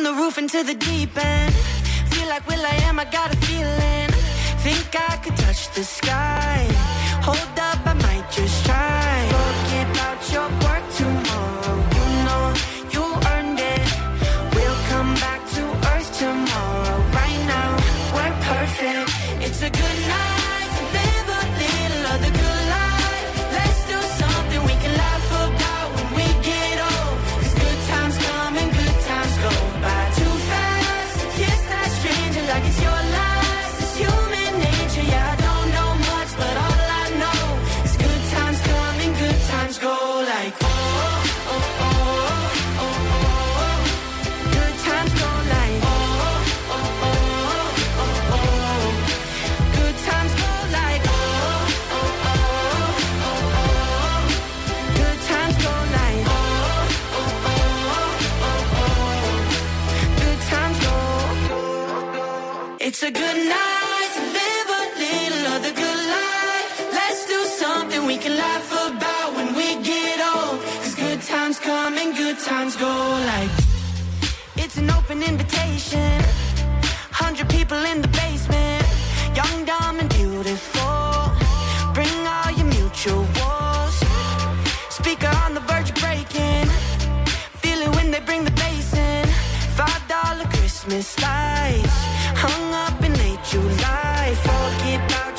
From the roof into the deep end. Feel like Will I am, I got a feeling. Think I could touch the sky. Hold up, I might just try. Forget about your work tomorrow. Good night live a little of the good life. Let's do something we can laugh about when we get old. 'Cause good times come and good times go like. It's an open invitation. Hundred people in the basement. Young, dumb, and beautiful. Bring all your mutuals. Speaker on the verge of breaking. Feel it when they bring the bass in. Five dollar Christmas lights. Hung up in late July. Forget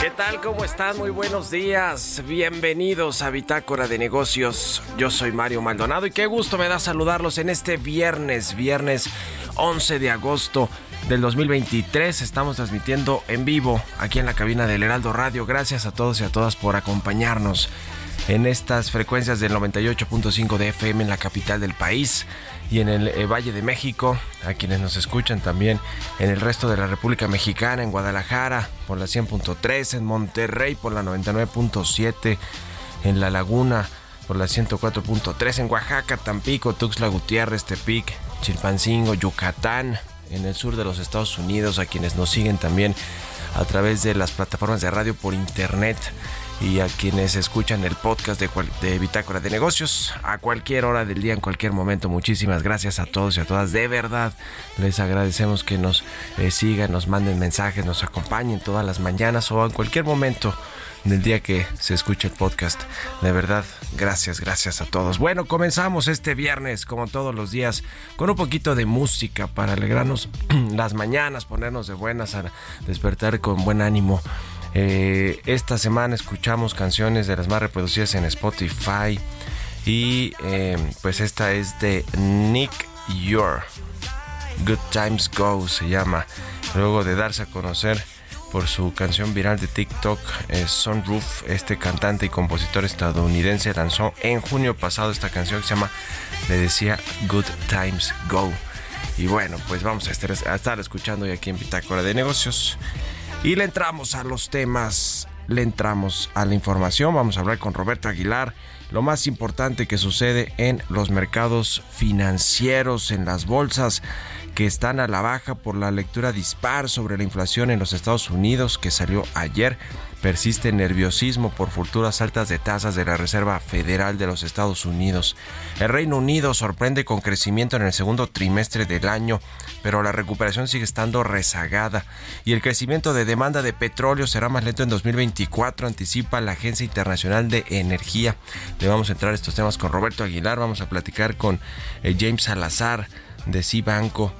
¿Qué tal? ¿Cómo están? Muy buenos días. Bienvenidos a Bitácora de Negocios. Yo soy Mario Maldonado y qué gusto me da saludarlos en este viernes, viernes 11 de agosto del 2023. Estamos transmitiendo en vivo aquí en la cabina del Heraldo Radio. Gracias a todos y a todas por acompañarnos en estas frecuencias del 98.5 de FM en la capital del país y en el eh, Valle de México, a quienes nos escuchan también en el resto de la República Mexicana, en Guadalajara por la 100.3, en Monterrey por la 99.7, en La Laguna por la 104.3, en Oaxaca, Tampico, Tuxtla Gutiérrez, Tepic, Chilpancingo, Yucatán, en el sur de los Estados Unidos, a quienes nos siguen también a través de las plataformas de radio por internet y a quienes escuchan el podcast de, de Bitácora de Negocios a cualquier hora del día, en cualquier momento. Muchísimas gracias a todos y a todas. De verdad, les agradecemos que nos eh, sigan, nos manden mensajes, nos acompañen todas las mañanas o en cualquier momento del día que se escuche el podcast. De verdad, gracias, gracias a todos. Bueno, comenzamos este viernes, como todos los días, con un poquito de música para alegrarnos las mañanas, ponernos de buenas, a despertar con buen ánimo. Eh, esta semana escuchamos canciones de las más reproducidas en Spotify. Y eh, pues esta es de Nick Your. Good Times Go se llama. Luego de darse a conocer por su canción viral de TikTok, eh, Sunroof, este cantante y compositor estadounidense lanzó en junio pasado esta canción que se llama, le decía, Good Times Go. Y bueno, pues vamos a estar, a estar escuchando hoy aquí en Bitácora de Negocios. Y le entramos a los temas, le entramos a la información. Vamos a hablar con Roberto Aguilar, lo más importante que sucede en los mercados financieros, en las bolsas que están a la baja por la lectura dispar sobre la inflación en los Estados Unidos que salió ayer. Persiste nerviosismo por futuras altas de tasas de la Reserva Federal de los Estados Unidos. El Reino Unido sorprende con crecimiento en el segundo trimestre del año, pero la recuperación sigue estando rezagada y el crecimiento de demanda de petróleo será más lento en 2024, anticipa la Agencia Internacional de Energía. Le vamos a entrar a estos temas con Roberto Aguilar, vamos a platicar con eh, James Salazar de Cibanco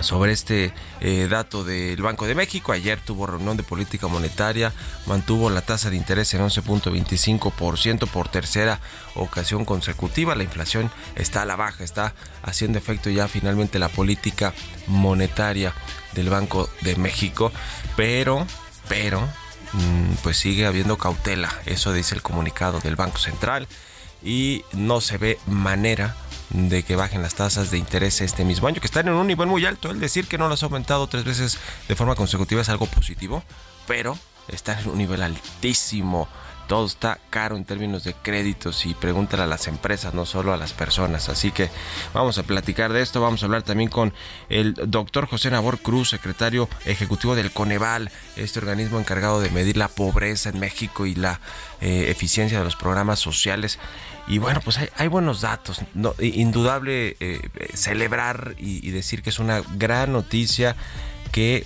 sobre este eh, dato del Banco de México. Ayer tuvo reunión de política monetaria, mantuvo la tasa de interés en 11.25% por tercera ocasión consecutiva. La inflación está a la baja, está haciendo efecto ya finalmente la política monetaria del Banco de México, pero, pero, mm, pues sigue habiendo cautela, eso dice el comunicado del Banco Central y no se ve manera de que bajen las tasas de interés este mismo año, que están en un nivel muy alto. El decir que no las ha aumentado tres veces de forma consecutiva es algo positivo, pero están en un nivel altísimo. Todo está caro en términos de créditos y pregúntale a las empresas, no solo a las personas. Así que vamos a platicar de esto. Vamos a hablar también con el doctor José Nabor Cruz, secretario ejecutivo del Coneval, este organismo encargado de medir la pobreza en México y la eh, eficiencia de los programas sociales. Y bueno, pues hay, buenos datos. Indudable eh, celebrar y decir que es una gran noticia que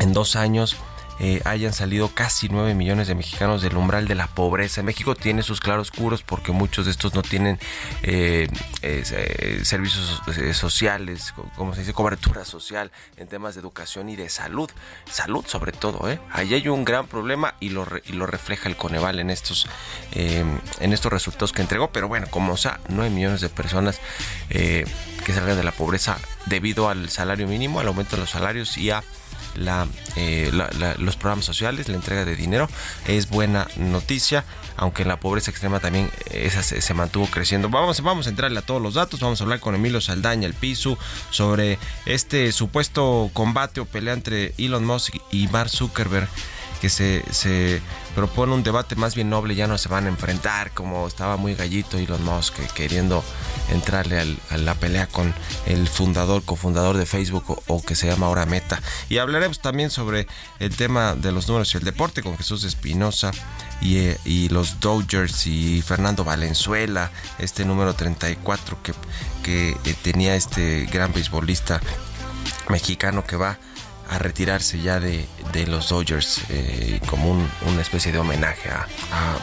en dos años eh, hayan salido casi 9 millones de mexicanos del umbral de la pobreza. México tiene sus claroscuros porque muchos de estos no tienen eh, eh, servicios sociales, como se dice, cobertura social en temas de educación y de salud. Salud sobre todo, ¿eh? Ahí hay un gran problema y lo, lo refleja el Coneval en estos, en estos resultados que entregó. Pero bueno, como sea, 9 millones de personas que salgan de la pobreza debido al salario mínimo, al aumento de los salarios y a eh, los programas sociales, la entrega de dinero, es buena noticia, aunque la pobreza extrema también esa se, mantuvo creciendo. Vamos, vamos a entrarle a todos los datos, vamos a hablar con Emilio Saldaña, el piso, sobre este supuesto combate o pelea entre Elon Musk y Mark Zuckerberg que se propone un debate más bien noble, ya no se van a enfrentar como estaba muy gallito Elon Musk queriendo entrarle a la pelea con el fundador, cofundador de Facebook o, que se llama ahora Meta. Y hablaremos también sobre el tema de los números y el deporte con Jesús Espinosa y, eh, y, los Dodgers y Fernando Valenzuela, este número 34 que, que eh, tenía este gran beisbolista mexicano que va a retirarse ya de, los Dodgers eh, como una especie de homenaje a,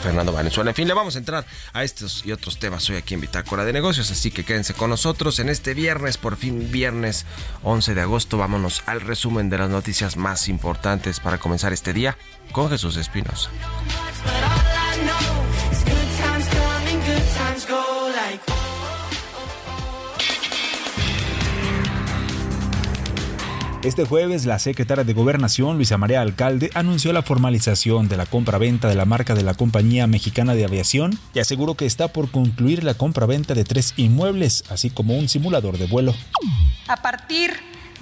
Fernando Valenzuela. En fin, le vamos a entrar a estos y otros temas hoy aquí en Bitácora de Negocios, así que quédense con nosotros en este viernes, por fin viernes 11 de agosto. Vámonos al resumen de las noticias más importantes para comenzar este día con Jesús Espinosa. Este jueves, la secretaria de Gobernación, Luisa María Alcalde, anunció la formalización de la compra-venta de la marca de la Compañía Mexicana de Aviación y aseguró que está por concluir la compra-venta de tres inmuebles, así como un simulador de vuelo. A partir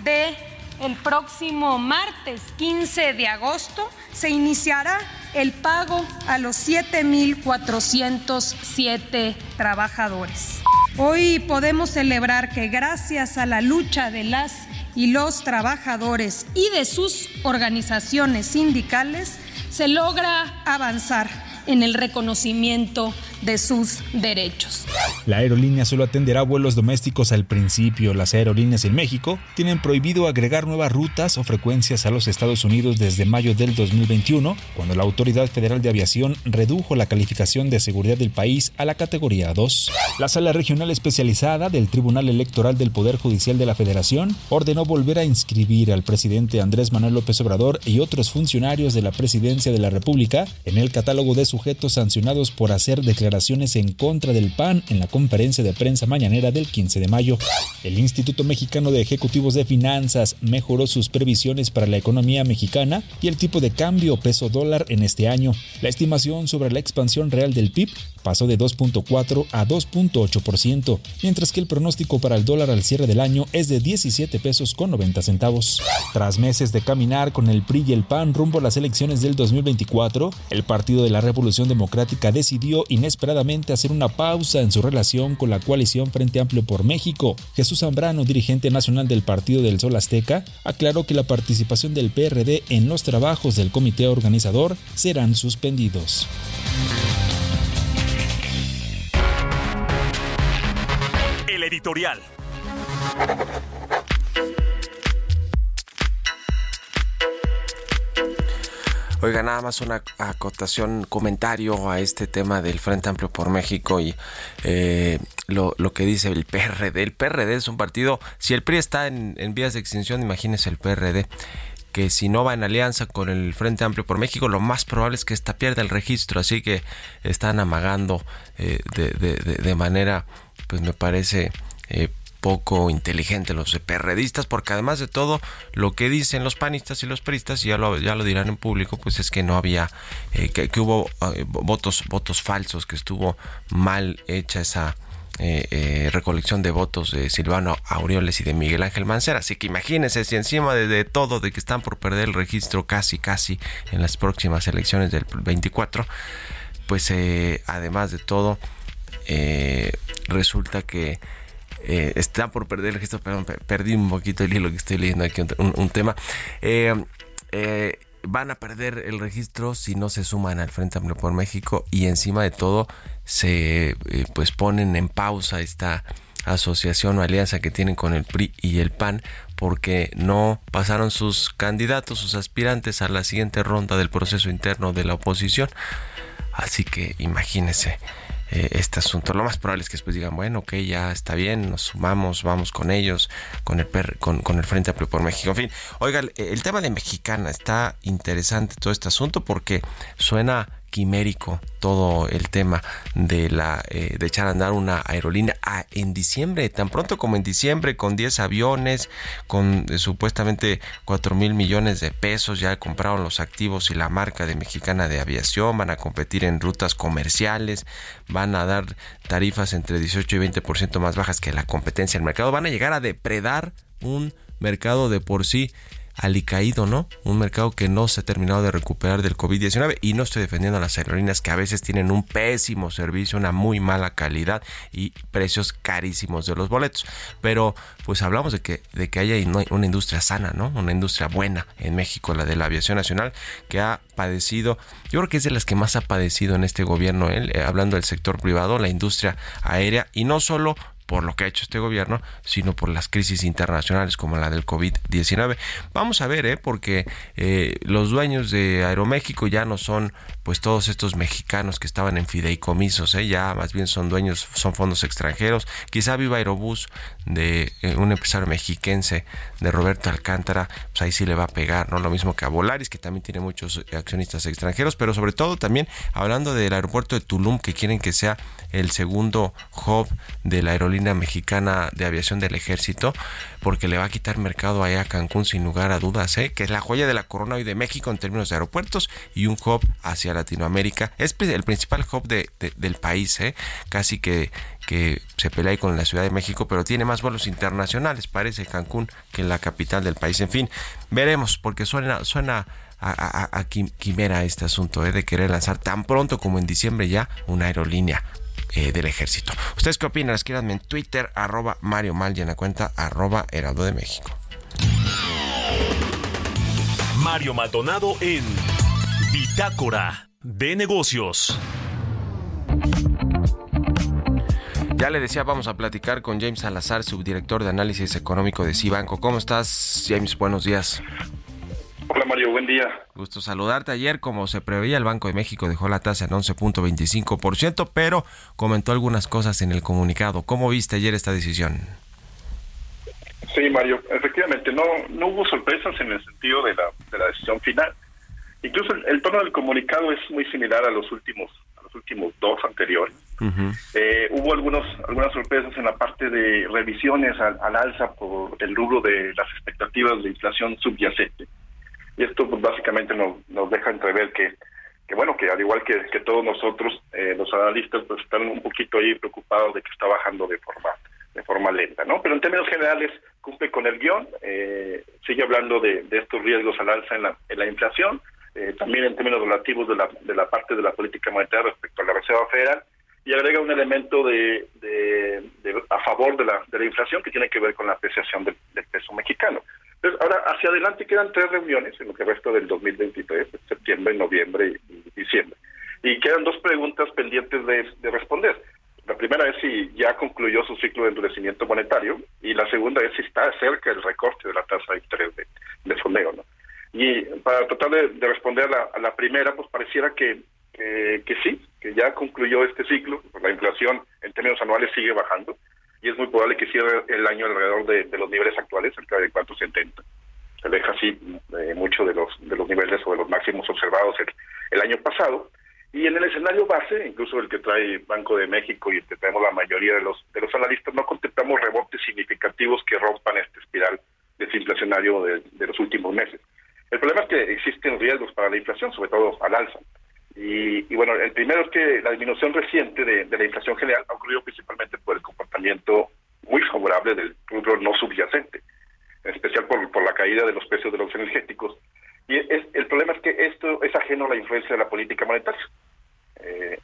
de el próximo martes 15 de agosto se iniciará el pago a los 7.407 trabajadores. Hoy podemos celebrar que gracias a la lucha de las y los trabajadores y de sus organizaciones sindicales se logra avanzar en el reconocimiento de sus derechos. La aerolínea solo atenderá vuelos domésticos al principio. Las aerolíneas en México tienen prohibido agregar nuevas rutas o frecuencias a los Estados Unidos desde mayo del 2021, cuando la Autoridad Federal de Aviación redujo la calificación de seguridad del país a la categoría 2. La Sala Regional Especializada del Tribunal Electoral del Poder Judicial de la Federación ordenó volver a inscribir al presidente Andrés Manuel López Obrador y otros funcionarios de la Presidencia de la República en el catálogo de sujetos sancionados por hacer declaraciones en contra del PAN en la conferencia de prensa mañanera del 15 de mayo. El Instituto Mexicano de Ejecutivos de Finanzas mejoró sus previsiones para la economía mexicana y el tipo de cambio peso dólar en este año. La estimación sobre la expansión real del PIB pasó de 2.4 a 2.8%, mientras que el pronóstico para el dólar al cierre del año es de 17 pesos con 90 centavos. Tras meses de caminar con el PRI y el PAN rumbo a las elecciones del 2024, el Partido de la Revolución Democrática decidió inesperadamente hacer una pausa en su relación con la coalición Frente Amplio por México. Jesús Zambrano, dirigente nacional del Partido del Sol Azteca, aclaró que la participación del PRD en los trabajos del comité organizador serán suspendidos. Editorial. Oiga, nada más una acotación, comentario a este tema del Frente Amplio por México y eh, lo, que dice el PRD. El PRD es un partido, si el PRI está en, vías de extinción, imagínese el PRD que si no va en alianza con el Frente Amplio por México, lo más probable es que esta pierda el registro, así que están amagando eh, de, manera, pues me parece... Eh, poco inteligente los perredistas, porque además de todo, lo que dicen los panistas y los peristas, y ya lo, ya lo dirán en público, pues es que no había, eh, que, que, hubo eh, votos, votos falsos, que estuvo mal hecha esa, eh, recolección de votos de Silvano Aureoles y de Miguel Ángel Mancera. Así que imagínense si encima de, de, todo, de que están por perder el registro casi, casi en las próximas elecciones del 24, pues además de todo, resulta que eh, está por perder el registro, perdón, perdí un poquito el hilo que estoy leyendo aquí un, tema. Eh, eh, van a perder el registro si no se suman al Frente Amplio por México y encima de todo se pues ponen en pausa esta asociación o alianza que tienen con el PRI y el PAN porque no pasaron sus candidatos, sus aspirantes a la siguiente ronda del proceso interno de la oposición. Así que imagínense eh, este asunto. Lo más probable es que después digan, bueno, ok, ya está bien, nos sumamos, vamos con ellos, con el, per, con, el Frente Amplio por México. En fin, oiga, el, el tema de Mexicana está interesante todo este asunto porque suena quimérico todo el tema de la eh, de echar a andar una aerolínea a, en diciembre, tan pronto como en diciembre, con 10 aviones, con eh, supuestamente 4 mil millones de pesos, ya compraron los activos y la marca de Mexicana de Aviación, van a competir en rutas comerciales, van a dar tarifas entre 18 y 20% más bajas que la competencia del mercado, van a llegar a depredar un mercado de por sí alicaído, ¿no? Un mercado que no se ha terminado de recuperar del COVID-19 y no estoy defendiendo a las aerolíneas que a veces tienen un pésimo servicio, una muy mala calidad y precios carísimos de los boletos, pero pues hablamos de que de que haya una industria sana, ¿no? Una industria buena en México, la de la aviación nacional que ha padecido, yo creo que es de las que más ha padecido en este gobierno, ¿eh? hablando del sector privado, la industria aérea y no solo por lo que ha hecho este gobierno, sino por las crisis internacionales como la del COVID-19. Vamos a ver, ¿eh? porque eh, los dueños de Aeroméxico ya no son pues todos estos mexicanos que estaban en fideicomisos, ¿eh? ya más bien son dueños, son fondos extranjeros. Quizá viva Aerobús de eh, un empresario mexiquense de Roberto Alcántara, pues ahí sí le va a pegar, ¿no? Lo mismo que a Volaris, que también tiene muchos accionistas extranjeros, pero sobre todo también hablando del aeropuerto de Tulum, que quieren que sea el segundo hub de la aerolínea mexicana de aviación del ejército, porque le va a quitar mercado allá a Cancún sin lugar a dudas, ¿eh? que es la joya de la corona hoy de México en términos de aeropuertos y un hub hacia Latinoamérica. Es el principal hub de, de, del país, ¿eh? casi que, que se pelea con la Ciudad de México, pero tiene más vuelos internacionales, parece Cancún, que la capital del país. En fin, veremos, porque suena, suena a quimera este asunto ¿eh? de querer lanzar tan pronto como en diciembre ya una aerolínea eh, del ejército. ¿Ustedes qué opinan? Escríbanme en Twitter, arroba Mario Mal y en la cuenta arroba Heraldo de México. Mario Maldonado en Bitácora de negocios. Ya le decía, vamos a platicar con James Salazar, subdirector de análisis económico de Cibanco. ¿Cómo estás, James? Buenos días. Hola Mario, buen día. Gusto saludarte. Ayer, como se preveía, el Banco de México dejó la tasa en 11.25%, pero comentó algunas cosas en el comunicado. ¿Cómo viste ayer esta decisión? Sí, Mario, efectivamente, no, no hubo sorpresas en el sentido de la, de la decisión final. Incluso el, tono del comunicado es muy similar a los últimos a los últimos dos anteriores. eh, hubo algunos algunas sorpresas en la parte de revisiones al, al, alza por el rubro de las expectativas de inflación subyacente. Y esto pues, básicamente nos, nos deja entrever que, que bueno, que al igual que, que todos nosotros, eh, los analistas pues están un poquito ahí preocupados de que está bajando de forma de forma lenta, ¿no? Pero en términos generales cumple con el guion, eh, sigue hablando de, de, estos riesgos al alza en la, en la inflación, eh, también en términos relativos de la, de la parte de la política monetaria respecto a la Reserva Federal, y agrega un elemento de, de, a favor de la, de la inflación que tiene que ver con la apreciación del peso mexicano. Entonces, ahora hacia adelante quedan tres reuniones en lo que resta del 2023, septiembre, noviembre y, diciembre. Y quedan dos preguntas pendientes de, de responder. La primera es si ya concluyó su ciclo de endurecimiento monetario y la segunda es si está cerca el recorte de la tasa de interés de, de fondeo. ¿no? Y para tratar de, de responder a la, a la, primera, pues pareciera que, eh, que sí, que ya concluyó este ciclo, pues la inflación en términos anuales sigue bajando y es muy probable que cierre el año alrededor de, los niveles actuales, cerca de 470. Se aleja así eh, mucho de los, de los niveles o de los máximos observados el, año pasado. Y en el escenario base, incluso el que trae Banco de México y el que traemos la mayoría de los de los analistas, no contemplamos rebotes significativos que rompan este espiral desinflacionario de, de los últimos meses. El problema es que existen riesgos para la inflación, sobre todo al alza. Y, y bueno, el primero es que la disminución reciente de, la inflación general ha ocurrido principalmente por el comportamiento muy favorable del rubro no subyacente, en especial por, por la caída de los precios de los energéticos. Y es, el problema es que esto es ajeno a la influencia de la política monetaria. Eh,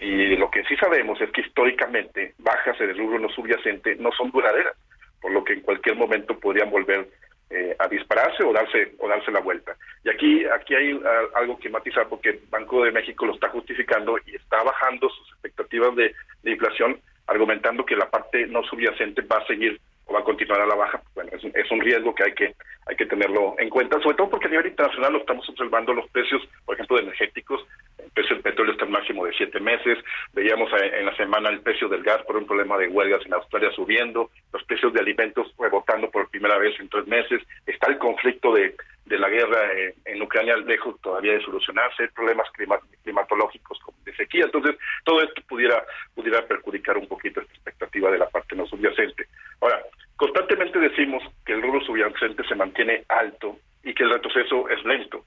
y lo que sí sabemos es que históricamente bajas en el rubro no subyacente no son duraderas, por lo que en cualquier momento podrían volver eh, a dispararse o darse o darse la vuelta. Y aquí aquí hay uh, algo que matizar porque el Banco de México lo está justificando y está bajando sus expectativas de inflación, argumentando que la parte no subyacente va a seguir o va a continuar a la baja. Bueno, es, es un riesgo que hay que hay que tenerlo en cuenta, sobre todo porque a nivel internacional lo estamos observando los precios, por ejemplo, de energéticos, el precio del petróleo está en máximo de siete meses, veíamos en la semana el precio del gas por un problema de huelgas en Australia subiendo, los precios de alimentos rebotando por primera vez en tres meses, está el conflicto de, de la guerra en, en Ucrania lejos todavía de solucionarse, problemas climat climatológicos de sequía, entonces todo esto pudiera pudiera perjudicar un poquito esta expectativa de la parte no subyacente. Ahora, constantemente decimos que el rubro subyacente se mantiene alto y que el retroceso es lento.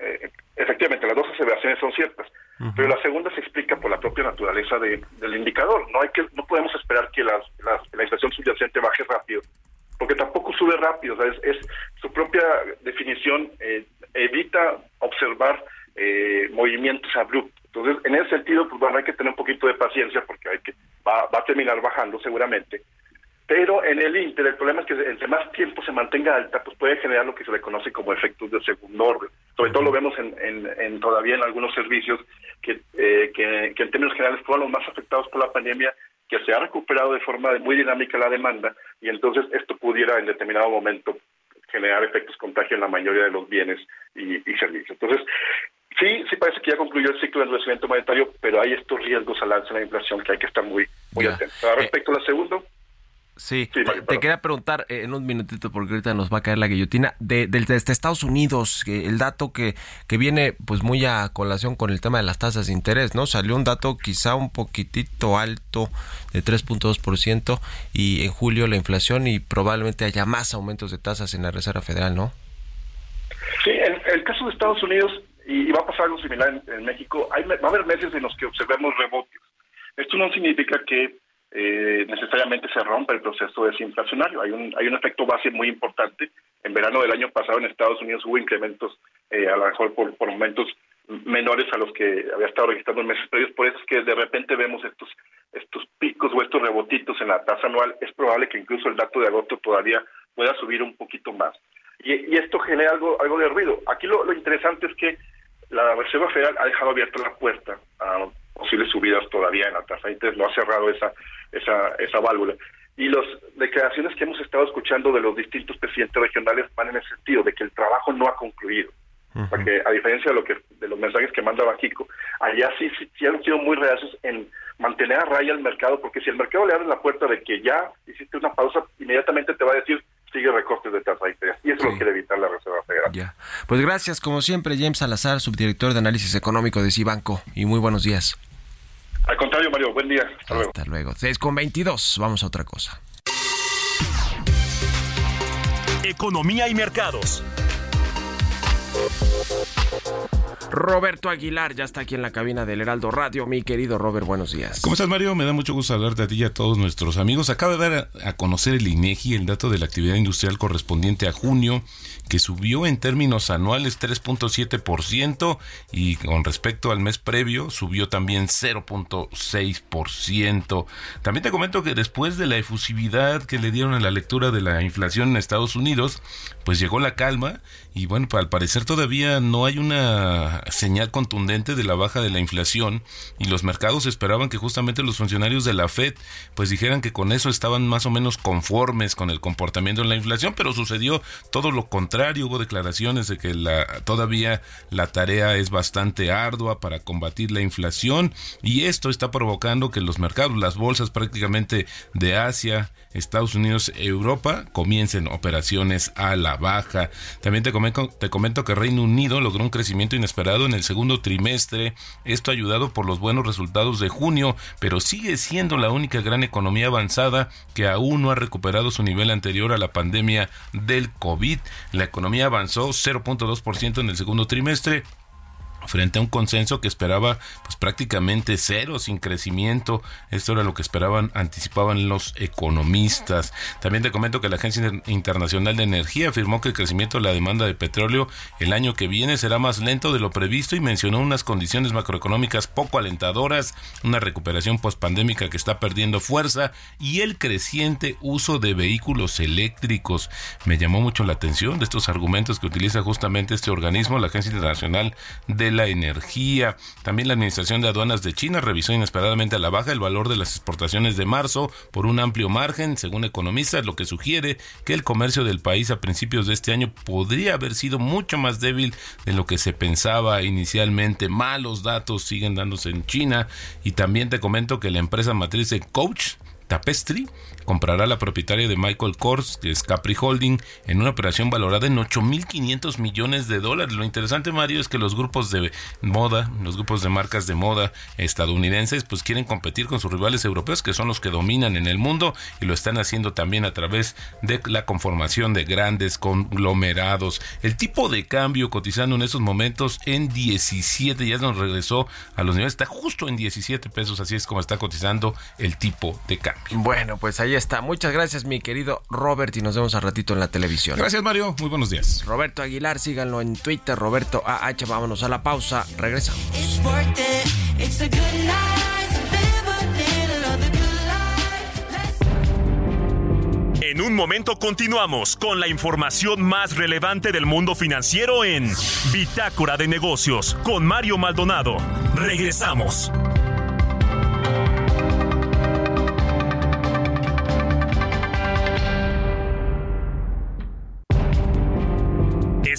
Eh, efectivamente, las dos aseveraciones son ciertas, uh -huh. pero la segunda se explica por la propia naturaleza de, del indicador. No hay que, no podemos esperar que las, las, la inflación subyacente baje rápido, porque tampoco sube rápido. O sea, es, es, su propia definición eh, evita observar eh, movimientos abruptos. Entonces, en ese sentido, pues bueno, hay que tener un poquito de paciencia porque hay que va, va a terminar bajando seguramente pero en el Inter el problema es que entre más tiempo se mantenga alta, pues puede generar lo que se le conoce como efectos de segundo orden. Sobre todo lo vemos en, en, en todavía en algunos servicios que, eh, que, que, en términos generales fueron los más afectados por la pandemia, que se ha recuperado de forma muy dinámica la demanda y entonces esto pudiera en determinado momento generar efectos contagio en la mayoría de los bienes y, y servicios. Entonces, sí, sí parece que ya concluyó el ciclo de endurecimiento monetario, pero hay estos riesgos al alza de la inflación que hay que estar muy, muy atentos. Respecto eh, a la segunda, Sí, sí te, te, quería preguntar eh, en un minutito porque ahorita nos va a caer la guillotina de, de, de Estados Unidos, que el dato que, que viene pues muy a colación con el tema de las tasas de interés, ¿no? Salió un dato quizá un poquitito alto de 3.2% y en julio la inflación y probablemente haya más aumentos de tasas en la Reserva Federal, ¿no? Sí, en el caso de Estados Unidos y, y va a pasar algo similar en, en México, hay, va a haber meses en los que observemos rebotes. Esto no significa que eh, necesariamente se rompe el proceso desinflacionario. Hay un, hay un efecto base muy importante. En verano del año pasado en Estados Unidos hubo incrementos, eh, a lo mejor por, por momentos menores a los que había estado registrando en meses previos. Por eso es que de repente vemos estos, estos picos o estos rebotitos en la tasa anual. Es probable que incluso el dato de agosto todavía pueda subir un poquito más. Y, y esto genera algo, algo de ruido. Aquí lo, lo interesante es que la Reserva Federal ha dejado abierta la puerta a posibles subidas todavía en la tasa de interés, no ha cerrado esa, esa, esa válvula. Y las declaraciones que hemos estado escuchando de los distintos presidentes regionales van en el sentido de que el trabajo no ha concluido. Porque a diferencia de lo que de los mensajes que manda Bajico, allá sí, sí, sí han sido muy reacios en mantener a raya el mercado, porque si el mercado le abre la puerta de que ya hiciste una pausa, inmediatamente te va a decir sigue recortes de tasa de interés. Y eso lo quiere evitar la Reserva Federal. Ya. Pues gracias, como siempre, James Salazar, subdirector de análisis económico de Cibanco. Y muy buenos días. Buen día. Hasta, luego. Hasta luego. 6 con 22. Vamos a otra cosa. Economía y mercados. Roberto Aguilar ya está aquí en la cabina del Heraldo Radio. Mi querido Robert, buenos días. ¿Cómo estás, Mario? Me da mucho gusto hablarte a ti y a todos nuestros amigos. Acaba de dar a, conocer el INEGI el dato de la actividad industrial correspondiente a junio, que subió en términos anuales 3.7% y con respecto al mes previo subió también 0.6%. También te comento que después de la efusividad que le dieron a la lectura de la inflación en Estados Unidos, pues llegó la calma y bueno, al parecer todavía no hay una señal contundente de la baja de la inflación y los mercados esperaban que justamente los funcionarios de la Fed pues dijeran que con eso estaban más o menos conformes con el comportamiento de la inflación, pero sucedió todo lo contrario, hubo declaraciones de que la, todavía la tarea es bastante ardua para combatir la inflación y esto está provocando que los mercados, las bolsas prácticamente de Asia, Estados Unidos, Europa comiencen operaciones a la baja. También te comento, te comento que Reino Unido logró un crecimiento inesperado en el segundo trimestre, esto ayudado por los buenos resultados de junio, pero sigue siendo la única gran economía avanzada que aún no ha recuperado su nivel anterior a la pandemia del COVID. La economía avanzó 0.2% en el segundo trimestre, frente a un consenso que esperaba pues prácticamente cero sin crecimiento. Esto era lo que esperaban anticipaban los economistas. También te comento que la agencia internacional de energía afirmó que el crecimiento de la demanda de petróleo el año que viene será más lento de lo previsto y mencionó unas condiciones macroeconómicas poco alentadoras una recuperación pospandémica que está perdiendo fuerza y el creciente uso de vehículos eléctricos. Me llamó mucho la atención de estos argumentos que utiliza justamente este organismo la agencia internacional de la energía. También la Administración de Aduanas de China revisó inesperadamente a la baja el valor de las exportaciones de marzo por un amplio margen, según economistas, lo que sugiere que el comercio del país a principios de este año podría haber sido mucho más débil de lo que se pensaba inicialmente. Malos datos siguen dándose en China y también te comento que la empresa matriz de Coach Tapestry comprará la propietaria de Michael Kors, que es Capri Holding, en una operación valorada en 8.500 millones de dólares. Lo interesante, Mario, es que los grupos de moda, los grupos de marcas de moda estadounidenses, pues quieren competir con sus rivales europeos, que son los que dominan en el mundo, y lo están haciendo también a través de la conformación de grandes conglomerados. El tipo de cambio cotizando en estos momentos en 17, ya nos regresó a los niveles, está justo en 17 pesos, así es como está cotizando el tipo de cambio. Bueno, pues ahí está. Muchas gracias, mi querido Robert, y nos vemos al ratito en la televisión. Gracias, Mario. Muy buenos días. Roberto Aguilar, síganlo en Twitter, Roberto AH. Vámonos a la pausa. Regresamos. En un momento continuamos con la información más relevante del mundo financiero en Bitácora de Negocios con Mario Maldonado. Regresamos.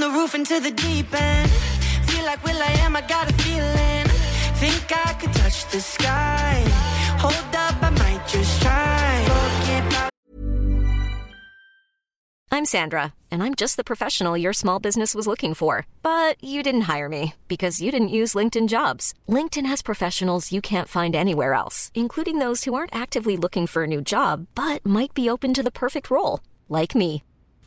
The roof into the deep end. Feel like Will I am, I got a feeling. Think I could touch the sky. Hold up, I might just try. I'm Sandra, and I'm just the professional your small business was looking for. But you didn't hire me because you didn't use LinkedIn jobs. LinkedIn has professionals you can't find anywhere else, including those who aren't actively looking for a new job but might be open to the perfect role, like me.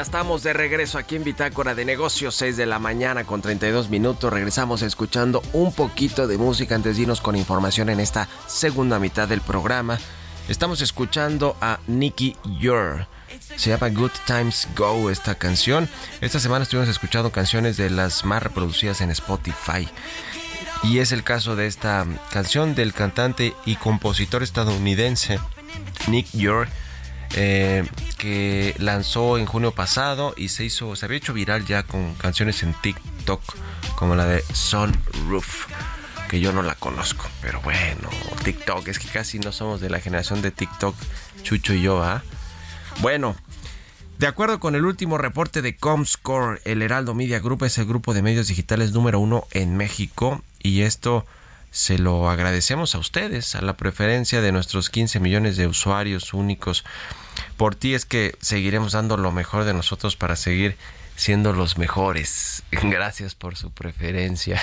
Estamos de regreso aquí en Bitácora de Negocios, 6 de la mañana con 32 minutos. Regresamos escuchando un poquito de música antes de irnos con información en esta segunda mitad del programa. Estamos escuchando a Nicky Yor. Se llama Good Times Go esta canción. Esta semana estuvimos escuchando canciones de las más reproducidas en Spotify. Y es el caso de esta canción del cantante y compositor estadounidense Nick Yor, eh, que lanzó en junio pasado y se hizo, se había hecho viral ya con canciones en TikTok, como la de Sunroof, que yo no la conozco, pero bueno, TikTok, es que casi no somos de la generación de TikTok, Chucho y yo, ¿ah? Bueno, de acuerdo con el último reporte de Comscore, el Heraldo Media Group es el grupo de medios digitales número uno en México y esto se lo agradecemos a ustedes, a la preferencia de nuestros 15 millones de usuarios únicos. Por ti es que seguiremos dando lo mejor de nosotros para seguir siendo los mejores. Gracias por su preferencia.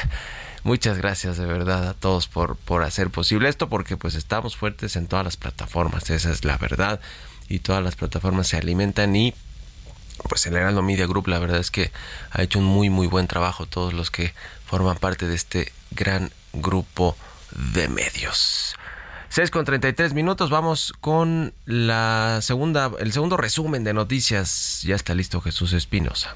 Muchas gracias de verdad a todos por, por hacer posible esto porque pues estamos fuertes en todas las plataformas, esa es la verdad y todas las plataformas se alimentan y pues el Heraldo Media Group la verdad es que ha hecho un muy muy buen trabajo todos los que forman parte de este gran grupo de medios. 6 con 33 minutos, vamos con la segunda, el segundo resumen de noticias. Ya está listo Jesús Espinosa.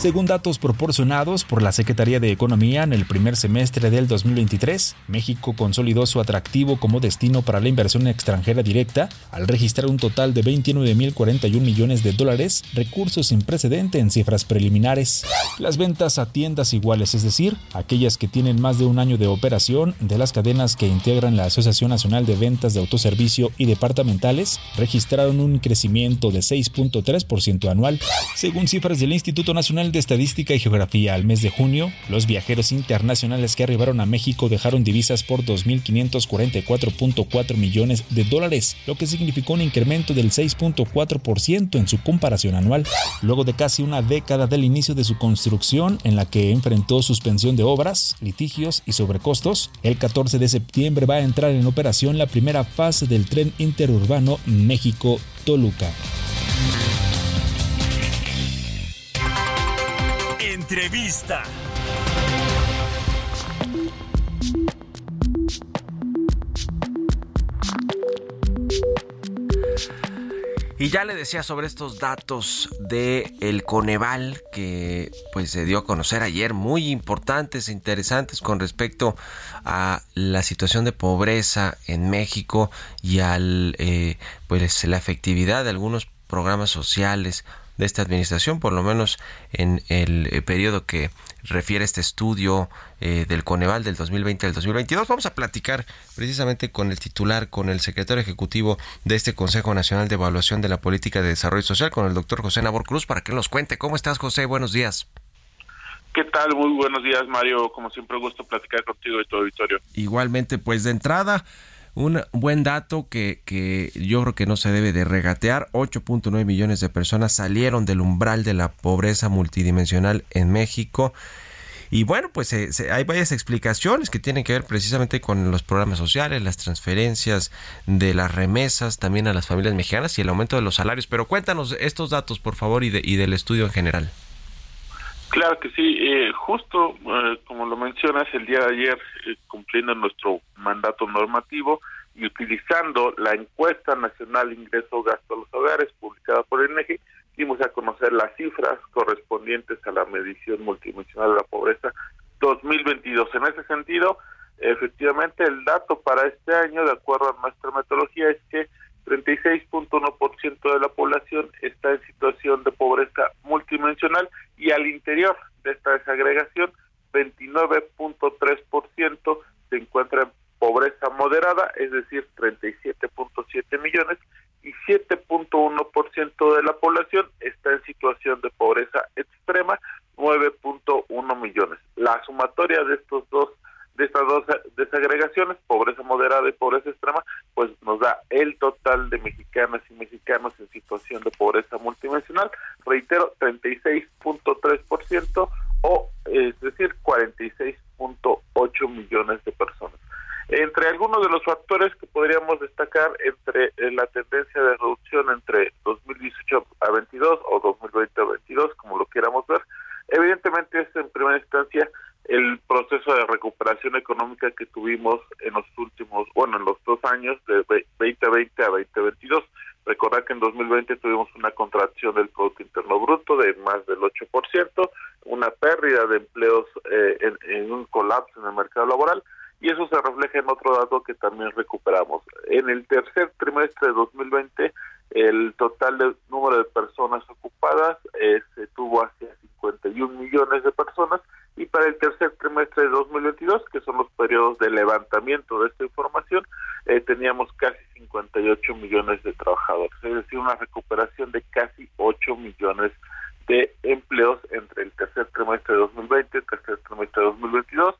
Según datos proporcionados por la Secretaría de Economía en el primer semestre del 2023, México consolidó su atractivo como destino para la inversión extranjera directa al registrar un total de 29.041 millones de dólares, recursos sin precedente en cifras preliminares. Las ventas a tiendas iguales, es decir, aquellas que tienen más de un año de operación de las cadenas que integran la Asociación Nacional de Ventas de Autoservicio y Departamentales, registraron un crecimiento de 6.3% anual. Según cifras del Instituto Nacional de Estadística y Geografía al mes de junio, los viajeros internacionales que arribaron a México dejaron divisas por 2.544.4 millones de dólares, lo que significó un incremento del 6.4% en su comparación anual. Luego de casi una década del inicio de su construcción, en la que enfrentó suspensión de obras, litigios y sobrecostos, el 14 de septiembre va a entrar en operación la primera fase del tren interurbano México-Toluca. Entrevista. Y ya le decía sobre estos datos de el Coneval que pues se dio a conocer ayer, muy importantes e interesantes con respecto a la situación de pobreza en México y al eh, pues la efectividad de algunos programas sociales de esta administración, por lo menos en el eh, periodo que refiere este estudio eh, del Coneval del 2020 al 2022. Vamos a platicar precisamente con el titular, con el secretario ejecutivo de este Consejo Nacional de Evaluación de la Política de Desarrollo Social, con el doctor José Nabor Cruz, para que nos cuente. ¿Cómo estás, José? Buenos días. ¿Qué tal? Muy buenos días, Mario. Como siempre, gusto platicar contigo y tu auditorio. Igualmente, pues de entrada, un buen dato que, que yo creo que no se debe de regatear. 8.9 millones de personas salieron del umbral de la pobreza multidimensional en México. Y bueno, pues hay varias explicaciones que tienen que ver precisamente con los programas sociales, las transferencias de las remesas también a las familias mexicanas y el aumento de los salarios. Pero cuéntanos estos datos, por favor, y, y del estudio en general. Claro que sí, eh, justo eh, como lo mencionas, el día de ayer, eh, cumpliendo nuestro mandato normativo y utilizando la encuesta nacional ingreso-gasto a los hogares publicada por el INEGI, dimos a conocer las cifras correspondientes a la medición multidimensional de la pobreza 2022. En ese sentido, efectivamente, el dato para este año, de acuerdo a nuestra metodología, es que 36.1% de la población está en situación de pobreza multidimensional y al interior de esta desagregación 29.3% se encuentra en pobreza moderada, es decir, 37.7 millones y 7.1% de la población está en situación de pobreza extrema, 9.1 millones. La sumatoria de estos dos de estas dos desagregaciones, pobreza moderada y pobreza extrema, pues nos da el total de mexicanas y mexicanos en situación de pobreza multidimensional, reitero, 36.3% o es decir, 46.8 millones de personas. Entre algunos de los factores que podríamos destacar entre eh, la tendencia de reducción entre 2018 a 22 o 2020 a 22, como lo quieramos ver, evidentemente es en primera instancia el proceso de recuperación económica que tuvimos en los últimos, bueno, en los dos años de 2020 a 2022. Recordar que en 2020 tuvimos una contracción del Producto Interno Bruto de más del 8%, una pérdida de empleos eh, en, en, un colapso en el mercado laboral y eso se refleja en otro dato que también recuperamos. En el tercer trimestre de 2020 el total de número de personas ocupadas eh, se tuvo hacia 51 millones de personas y para el tercer trimestre de 2022, que son los periodos de levantamiento de esta información, eh, teníamos casi 58 millones de trabajadores, es decir, una recuperación de casi 8 millones de empleos entre el tercer trimestre de 2020 y el tercer trimestre de 2022.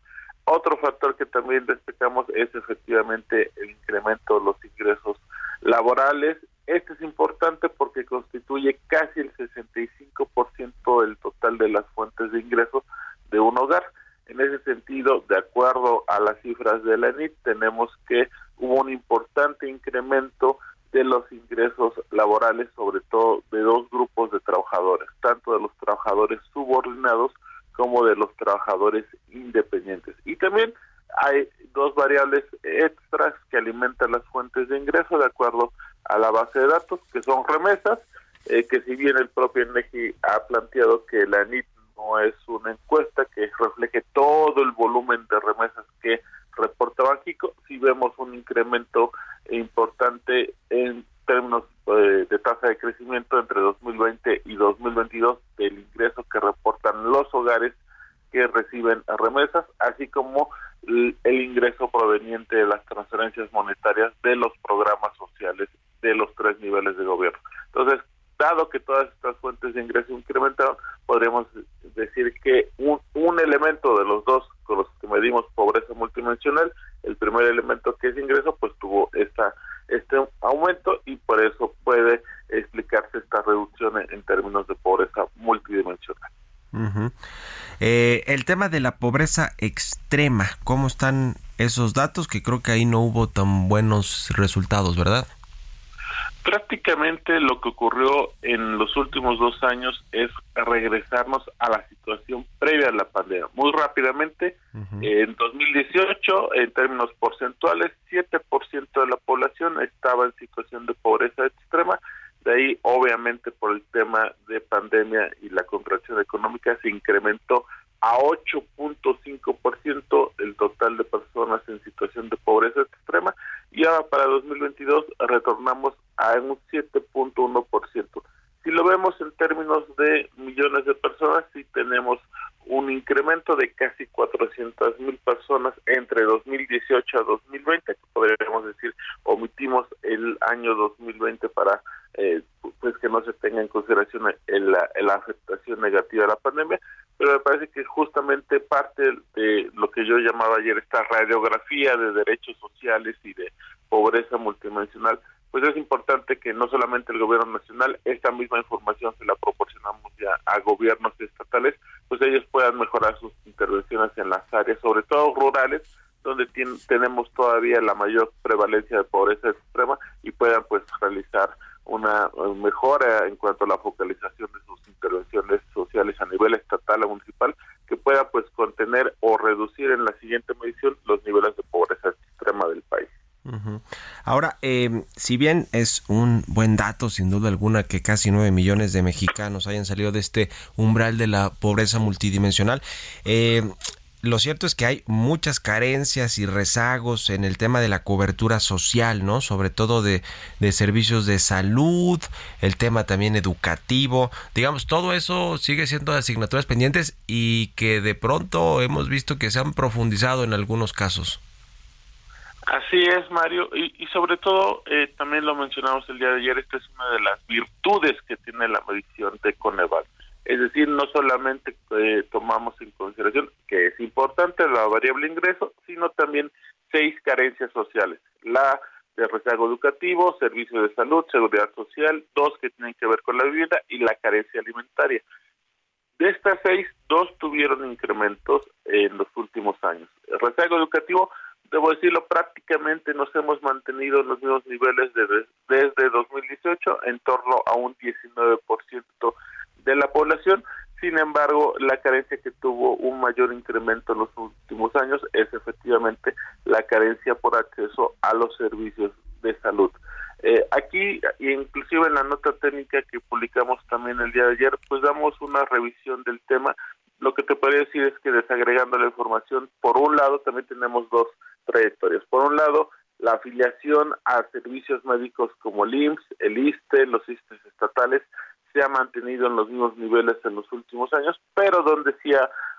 Otro factor que también destacamos es efectivamente el incremento de los ingresos laborales. Este es importante porque constituye casi el 65% del total de las fuentes de ingresos de un hogar. En ese sentido, de acuerdo a las cifras de la ENIT, tenemos que hubo un importante incremento de los ingresos laborales, sobre todo de dos grupos de trabajadores, tanto de los trabajadores subordinados como de los trabajadores independientes. Y también hay dos variables extras que alimentan las fuentes de ingreso de acuerdo a la base de datos, que son remesas, eh, que si bien el propio INEGI ha planteado que la NIT no es una encuesta que refleje todo el volumen de remesas que reporta Banxico, si vemos un incremento importante en términos eh, de tasa de crecimiento entre 2020 y 2022 del ingreso que reportan los hogares que reciben remesas, así como el ingreso proveniente de las transferencias monetarias de los programas sociales de los tres niveles de gobierno. Entonces, dado que todas estas fuentes de ingreso incrementaron, podríamos decir que un, un elemento de los dos con los que medimos pobreza el primer elemento que es ingreso, pues tuvo esta este aumento y por eso puede explicarse esta reducción en, términos de pobreza multidimensional. eh, el tema de la pobreza extrema, ¿cómo están esos datos? Que creo que ahí no hubo tan buenos resultados, ¿verdad? Prácticamente lo que ocurrió en los últimos dos años es regresarnos a la situación previa a la pandemia. Muy rápidamente, en 2018, en términos porcentuales, 7% de la población estaba en situación de pobreza extrema. De ahí, obviamente, por el tema de pandemia y la contracción económica, se incrementó a 8.5% el total de personas en situación de pobreza extrema y ahora para 2022 retornamos a un 7.1%. Si lo vemos en términos de millones de personas, sí tenemos un incremento de casi 400 mil personas entre 2018 a 2020, que podríamos decir, omitimos el año 2020 para eh, pues que no se tenga en consideración la afectación negativa de la pandemia, pero me parece que justamente parte de lo que yo llamaba ayer esta radiografía de derechos sociales y de pobreza multidimensional. Pues es importante que no solamente el gobierno nacional, esta misma información se la proporcionamos ya a gobiernos estatales, pues ellos puedan mejorar sus intervenciones en las áreas, sobre todo rurales, donde tenemos todavía la mayor prevalencia de pobreza extrema y puedan pues realizar una mejora en cuanto a la focalización de sus intervenciones sociales a nivel estatal o municipal que pueda pues contener o reducir en la siguiente medición los niveles de pobreza extrema del país. Ahora, eh, si bien es un buen dato, sin duda alguna, que casi 9 millones de mexicanos hayan salido de este umbral de la pobreza multidimensional, eh, lo cierto es que hay muchas carencias y rezagos en el tema de la cobertura social, ¿no? Sobre todo de, de, servicios de salud, el tema también educativo. Digamos, todo eso sigue siendo asignaturas pendientes y que de pronto hemos visto que se han profundizado en algunos casos. Así es, Mario, y, sobre todo, eh, también lo mencionamos el día de ayer, esta es una de las virtudes que tiene la medición de Coneval. Es decir, no solamente eh, tomamos en consideración que es importante la variable ingreso, sino también seis carencias sociales. La de rezago educativo, servicio de salud, seguridad social, dos que tienen que ver con la vivienda y la carencia alimentaria. De estas seis, dos tuvieron incrementos en los últimos años. El rezago educativo debo decirlo, prácticamente nos hemos mantenido en los mismos niveles desde 2018, en torno a un 19% de la población. Sin embargo, la carencia que tuvo un mayor incremento en los últimos años es efectivamente la carencia por acceso a los servicios de salud. Eh, aquí, inclusive en la nota técnica que publicamos también el día de ayer, pues damos una revisión del tema. Lo que te podría decir es que desagregando la información, por un lado también tenemos dos trayectorias. Por un lado, la afiliación a servicios médicos como el IMSS, el ISTE, los ISTES estatales, se ha mantenido en los mismos niveles en los últimos años, pero donde sí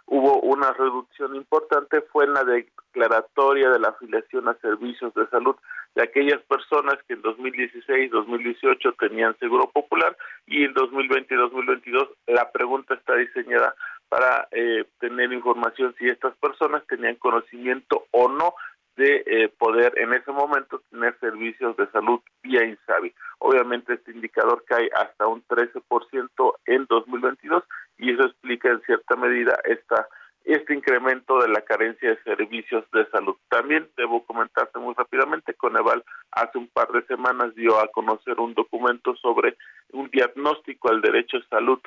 hubo una reducción importante fue en la declaratoria de la afiliación a servicios de salud de aquellas personas que en 2016, 2018 tenían seguro popular y en 2020 y 2022 la pregunta está diseñada para eh, tener información si estas personas tenían conocimiento o no de eh, poder en ese momento tener servicios de salud vía INSABI. Obviamente este indicador cae hasta un 13% en 2022 y eso explica en cierta medida esta este incremento de la carencia de servicios de salud. También debo comentarte muy rápidamente, Coneval hace un par de semanas dio a conocer un documento sobre un diagnóstico al derecho a salud,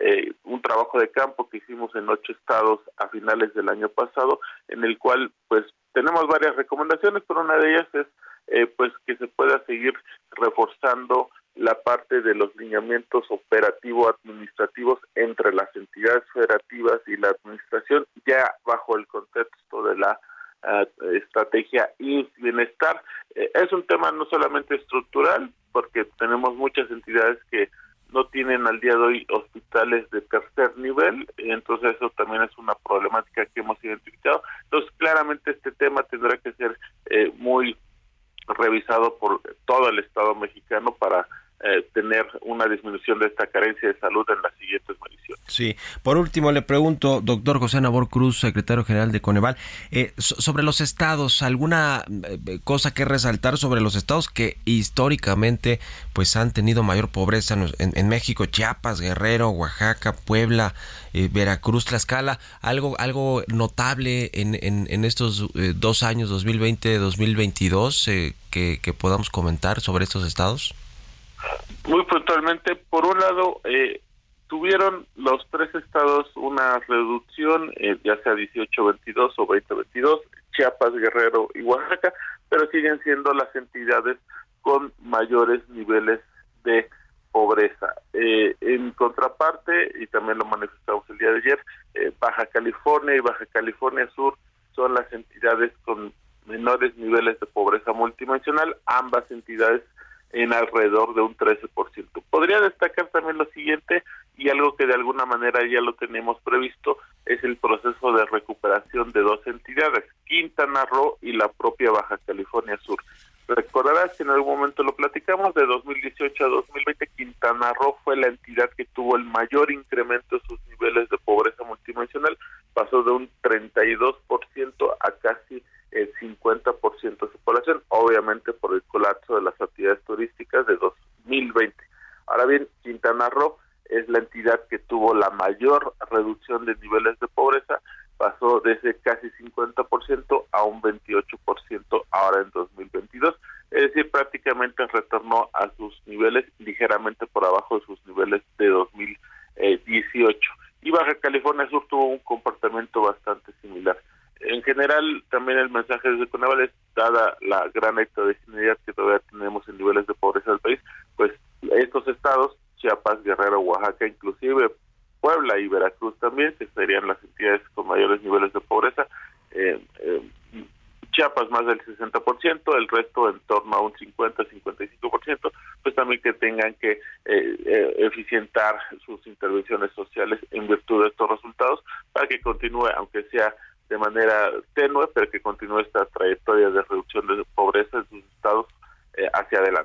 eh, un trabajo de campo que hicimos en ocho estados a finales del año pasado, en el cual pues tenemos varias recomendaciones, pero una de ellas es eh, pues que se pueda seguir reforzando la parte de los lineamientos operativo-administrativos entre las entidades federativas y la administración, ya bajo el contexto de la uh, estrategia y bienestar. Eh, es un tema no solamente estructural, porque tenemos muchas entidades que no tienen al día de hoy hospitales de tercer nivel, entonces eso también es una problemática que hemos identificado. Entonces, claramente este tema tendrá que ser eh, muy revisado por todo el Estado mexicano para eh, tener una disminución de esta carencia de salud en las siguientes Sí, por último le pregunto, doctor José Nabor Cruz, secretario general de Coneval, eh, sobre los estados, ¿alguna eh, cosa que resaltar sobre los estados que históricamente pues han tenido mayor pobreza en, México, Chiapas, Guerrero, Oaxaca, Puebla, Veracruz, Tlaxcala, algo, algo notable en, en, estos dos años, 2020-2022, que, que podamos comentar sobre estos estados? Muy puntualmente, por un lado, eh, tuvieron los tres estados una reducción, eh, ya sea 18-22 o 20-22, Chiapas, Guerrero y Oaxaca, pero siguen siendo las entidades con mayores niveles de pobreza. Eh, en contraparte, y también lo manifestamos el día de ayer, Baja California y Baja California Sur son las entidades con menores niveles de pobreza multidimensional, ambas entidades en alrededor de un 13%. Podría destacar también lo siguiente, y algo que de alguna manera ya lo tenemos previsto, es el proceso de recuperación de dos entidades, Quintana Roo y la propia Baja California Sur. Recordarás que en algún momento lo platicamos, de 2018 a 2020 Quintana Roo fue la entidad que tuvo el mayor incremento de sus niveles de pobreza multidimensional, pasó de un 32% a casi el 50% de su población, obviamente por el colapso de las actividades turísticas de 2020. Ahora bien, Quintana Roo es la que tuvo la mayor reducción de niveles pobreza pasó desde casi 50% a un 28% ahora en 2022, es decir, prácticamente retornó a sus niveles ligeramente por abajo de sus niveles de 2018. Y Baja California Sur tuvo un comportamiento bastante similar. En general, también el mensaje desde Conaval es, dada la gran heterogeneidad que todavía tenemos en niveles de pobreza del país, pues estos estados, Chiapas, Guerrero, Oaxaca, inclusive Puebla y Veracruz también, que serían las entidades con mayores niveles de pobreza, eh, eh, Chiapas más del 60%, el resto en torno a un 50-55%, pues también que tengan que eh, eficientar sus intervenciones sociales en virtud de estos resultados para que continúe, aunque sea de manera tenue, pero que continúe esta trayectoria de reducción de pobreza en sus estados hacia adelante.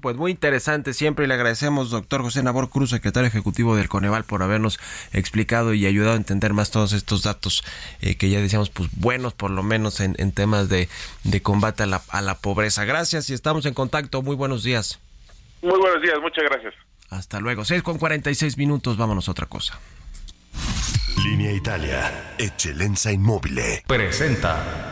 Pues muy interesante siempre y le agradecemos, doctor José Nabor Cruz, secretario ejecutivo del Coneval, por habernos explicado y ayudado a entender más todos estos datos eh, que ya decíamos, pues buenos por lo menos en, temas de, combate a la, a la pobreza. Gracias y estamos en contacto. Muy buenos días. Muy buenos días, muchas gracias. Hasta luego. 6 con 46 minutos, vámonos a otra cosa. Línea Italia, Excelenza Inmóvil. Presenta.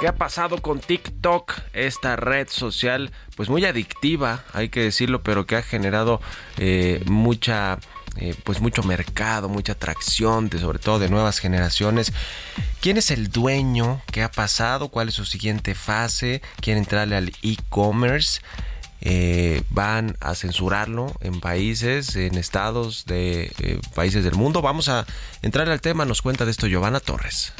¿Qué ha pasado con TikTok, esta red social, pues muy adictiva, hay que decirlo, pero que ha generado eh, mucha, eh, pues mucho mercado, mucha atracción, de, sobre todo de nuevas generaciones. ¿Quién es el dueño? ¿Qué ha pasado? ¿Cuál es su siguiente fase? ¿Quieren entrarle al e-commerce? Eh, van a censurarlo en países, en estados de países del mundo. Vamos a entrar al tema, nos cuenta de esto Giovanna Torres.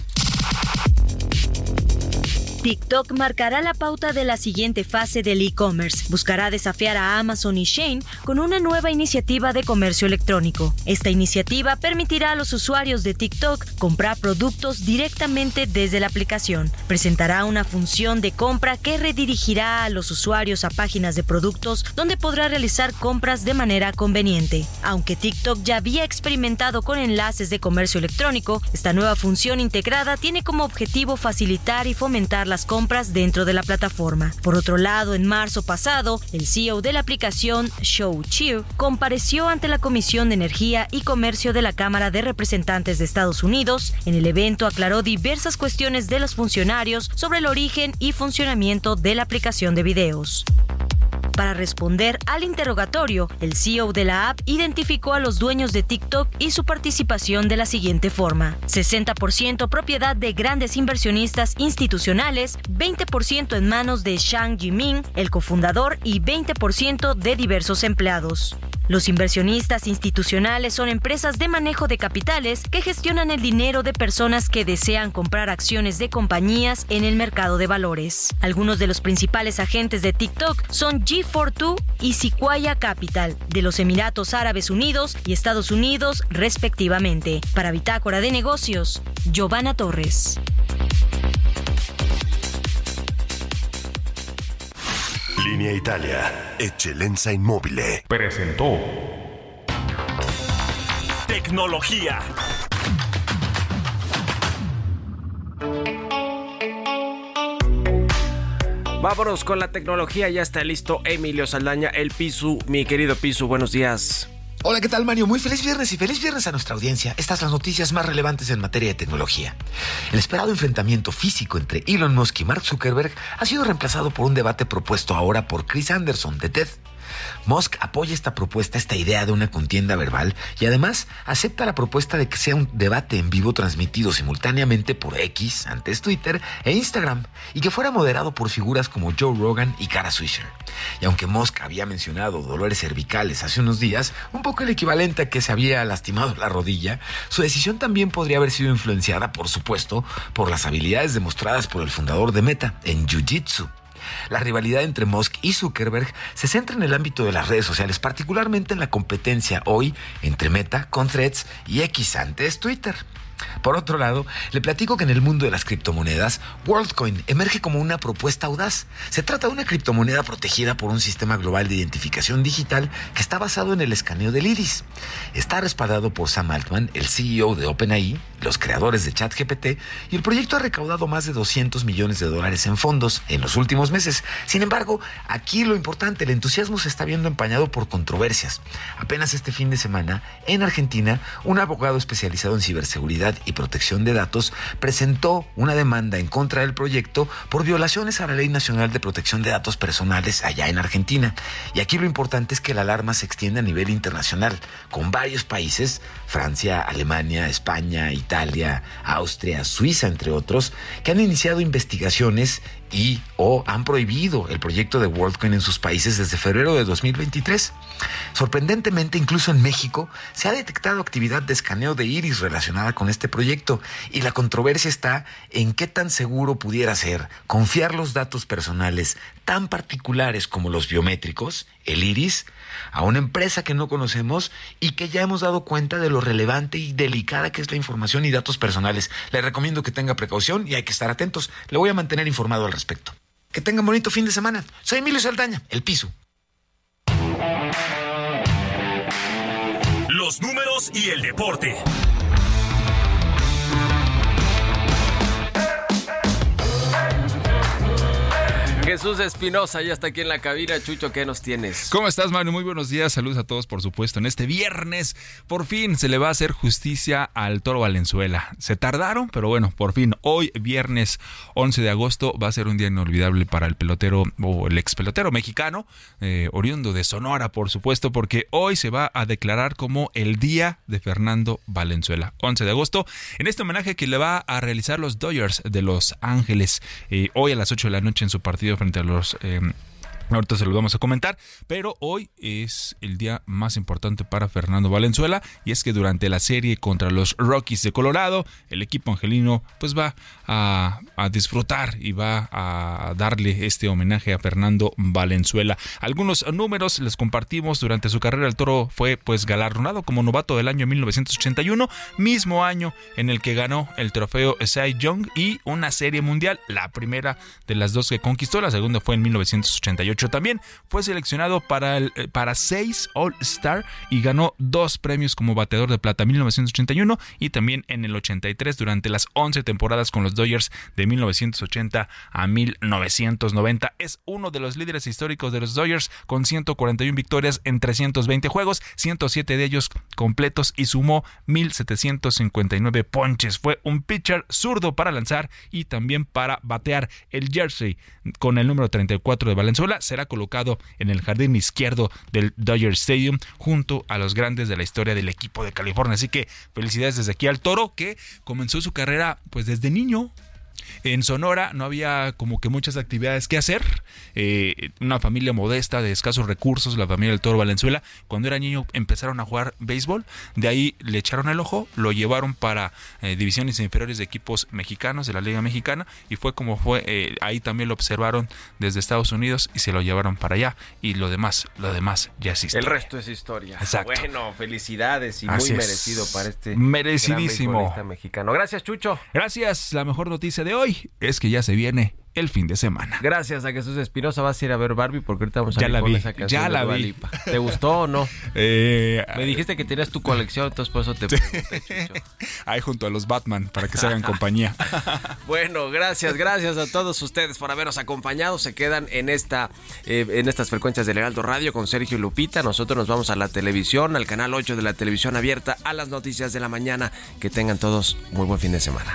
TikTok marcará la pauta de la siguiente fase del e-commerce. Buscará desafiar a Amazon y Shane con una nueva iniciativa de comercio electrónico. Esta iniciativa permitirá a los usuarios de TikTok comprar productos directamente desde la aplicación. Presentará una función de compra que redirigirá a los usuarios a páginas de productos donde podrá realizar compras de manera conveniente. Aunque TikTok ya había experimentado con enlaces de comercio electrónico, esta nueva función integrada tiene como objetivo facilitar y fomentar compras dentro de la plataforma. Por otro lado, en marzo pasado, el CEO de la aplicación Show Cheer compareció ante la Comisión de Energía y Comercio de la Cámara de Representantes de Estados Unidos. En el evento aclaró diversas cuestiones de los funcionarios sobre el origen y funcionamiento de la aplicación de videos. Para responder al interrogatorio, el CEO de la app identificó a los dueños de TikTok y su participación de la siguiente forma. 60% propiedad de grandes inversionistas institucionales, 20% en manos de Shang Yiming, el cofundador, y 20% de diversos empleados. Los inversionistas institucionales son empresas de manejo de capitales que gestionan el dinero de personas que desean comprar acciones de compañías en el mercado de valores. Algunos de los principales agentes de TikTok son G42 y Sequoia Capital, de los Emiratos Árabes Unidos y Estados Unidos, respectivamente. Para Bitácora de Negocios, Giovanna Torres. Línea Italia, Excelenza Inmóvil. Presentó. Tecnología. Vámonos con la tecnología, ya está listo Emilio Saldaña, el Pisu, mi querido Pisu, buenos días. Hola, ¿qué tal Mario? Muy feliz viernes y feliz viernes a nuestra audiencia. Estas son las noticias más relevantes en materia de tecnología. El esperado enfrentamiento físico entre Elon Musk y Mark Zuckerberg ha sido reemplazado por un debate propuesto ahora por Chris Anderson de TED. Musk apoya esta propuesta, esta idea de una contienda verbal y además acepta la propuesta de que sea un debate en vivo transmitido simultáneamente por X, antes Twitter, e Instagram, y que fuera moderado por figuras como Joe Rogan y Kara Swisher. Y aunque Musk había mencionado dolores cervicales hace unos días, un poco el equivalente a que se había lastimado la rodilla, su decisión también podría haber sido influenciada, por supuesto, por las habilidades demostradas por el fundador de Meta en Jiu-Jitsu. La rivalidad entre Musk y Zuckerberg se centra en el ámbito de las redes sociales, particularmente en la competencia hoy entre Meta con Threads y X antes Twitter. Por otro lado, le platico que en el mundo de las criptomonedas, WorldCoin emerge como una propuesta audaz. Se trata de una criptomoneda protegida por un sistema global de identificación digital que está basado en el escaneo del iris. Está respaldado por Sam Altman, el CEO de OpenAI, los creadores de ChatGPT, y el proyecto ha recaudado más de 200 millones de dólares en fondos en los últimos meses. Sin embargo, aquí lo importante, el entusiasmo se está viendo empañado por controversias. Apenas este fin de semana, en Argentina, un abogado especializado en ciberseguridad y Protección de Datos presentó una demanda en contra del proyecto por violaciones a la Ley Nacional de Protección de Datos Personales allá en Argentina. Y aquí lo importante es que la alarma se extiende a nivel internacional, con varios países, Francia, Alemania, España, Italia, Austria, Suiza, entre otros, que han iniciado investigaciones y o han prohibido el proyecto de WorldCoin en sus países desde febrero de 2023. Sorprendentemente, incluso en México, se ha detectado actividad de escaneo de iris relacionada con este proyecto y la controversia está en qué tan seguro pudiera ser confiar los datos personales tan particulares como los biométricos, el iris, a una empresa que no conocemos y que ya hemos dado cuenta de lo relevante y delicada que es la información y datos personales. Le recomiendo que tenga precaución y hay que estar atentos. Le voy a mantener informado al respecto. Que tengan bonito fin de semana. Soy Emilio Saldaña, El Piso. Los números y el deporte. Jesús Espinosa ya está aquí en la cabina. Chucho, ¿qué nos tienes? ¿Cómo estás, Manu? Muy buenos días. Saludos a todos, por supuesto. En este viernes, por fin se le va a hacer justicia al Toro Valenzuela. Se tardaron, pero bueno, por fin. Hoy, viernes 11 de agosto, va a ser un día inolvidable para el pelotero o el ex pelotero mexicano, eh, oriundo de Sonora, por supuesto, porque hoy se va a declarar como el día de Fernando Valenzuela. 11 de agosto, en este homenaje que le va a realizar los Dodgers de Los Ángeles. Eh, hoy a las 8 de la noche en su partido frente a los... Eh, Ahorita se lo vamos a comentar, pero hoy es el día más importante para Fernando Valenzuela y es que durante la serie contra los Rockies de Colorado, el equipo angelino pues va a, a disfrutar y va a darle este homenaje a Fernando Valenzuela. Algunos números les compartimos durante su carrera. El toro fue pues galardonado como novato del año 1981, mismo año en el que ganó el trofeo Cy Young y una serie mundial, la primera de las dos que conquistó, la segunda fue en 1988 también fue seleccionado para, el, eh, para seis All-Star y ganó dos premios como bateador de plata 1981 y también en el 83 durante las 11 temporadas con los Dodgers de 1980 a 1990. Es uno de los líderes históricos de los Dodgers con 141 victorias en 320 juegos, 107 de ellos completos y sumó 1759 ponches. Fue un pitcher zurdo para lanzar y también para batear. El jersey con el número 34 de Valenzuela será colocado en el jardín izquierdo del Dodger Stadium junto a los grandes de la historia del equipo de California. Así que felicidades desde aquí al Toro que comenzó su carrera pues desde niño en Sonora no había como que muchas actividades que hacer. Eh, una familia modesta de escasos recursos, la familia del Toro Valenzuela, cuando era niño empezaron a jugar béisbol. De ahí le echaron el ojo, lo llevaron para eh, divisiones inferiores de equipos mexicanos de la Liga Mexicana y fue como fue. Eh, ahí también lo observaron desde Estados Unidos y se lo llevaron para allá. Y lo demás, lo demás ya historia. El resto es historia. Exacto. Bueno, felicidades y Así muy es. merecido para este Merecidísimo. gran mexicano. Gracias, Chucho. Gracias. La mejor noticia de hoy es que ya se viene el fin de semana. Gracias a Jesús Espinosa. Vas a ir a ver Barbie porque ahorita vamos a Ya la vi, esa canción ya de la vi. Lipa. ¿Te gustó o no? Eh, Me dijiste que tenías tu colección, entonces por eso te pregunté, ahí junto a los Batman para que se hagan compañía. Bueno, gracias, gracias a todos ustedes por habernos acompañado. Se quedan en esta, eh, en estas frecuencias del Heraldo Radio con Sergio y Lupita. Nosotros nos vamos a la televisión, al canal 8 de la televisión abierta, a las noticias de la mañana. Que tengan todos muy buen fin de semana.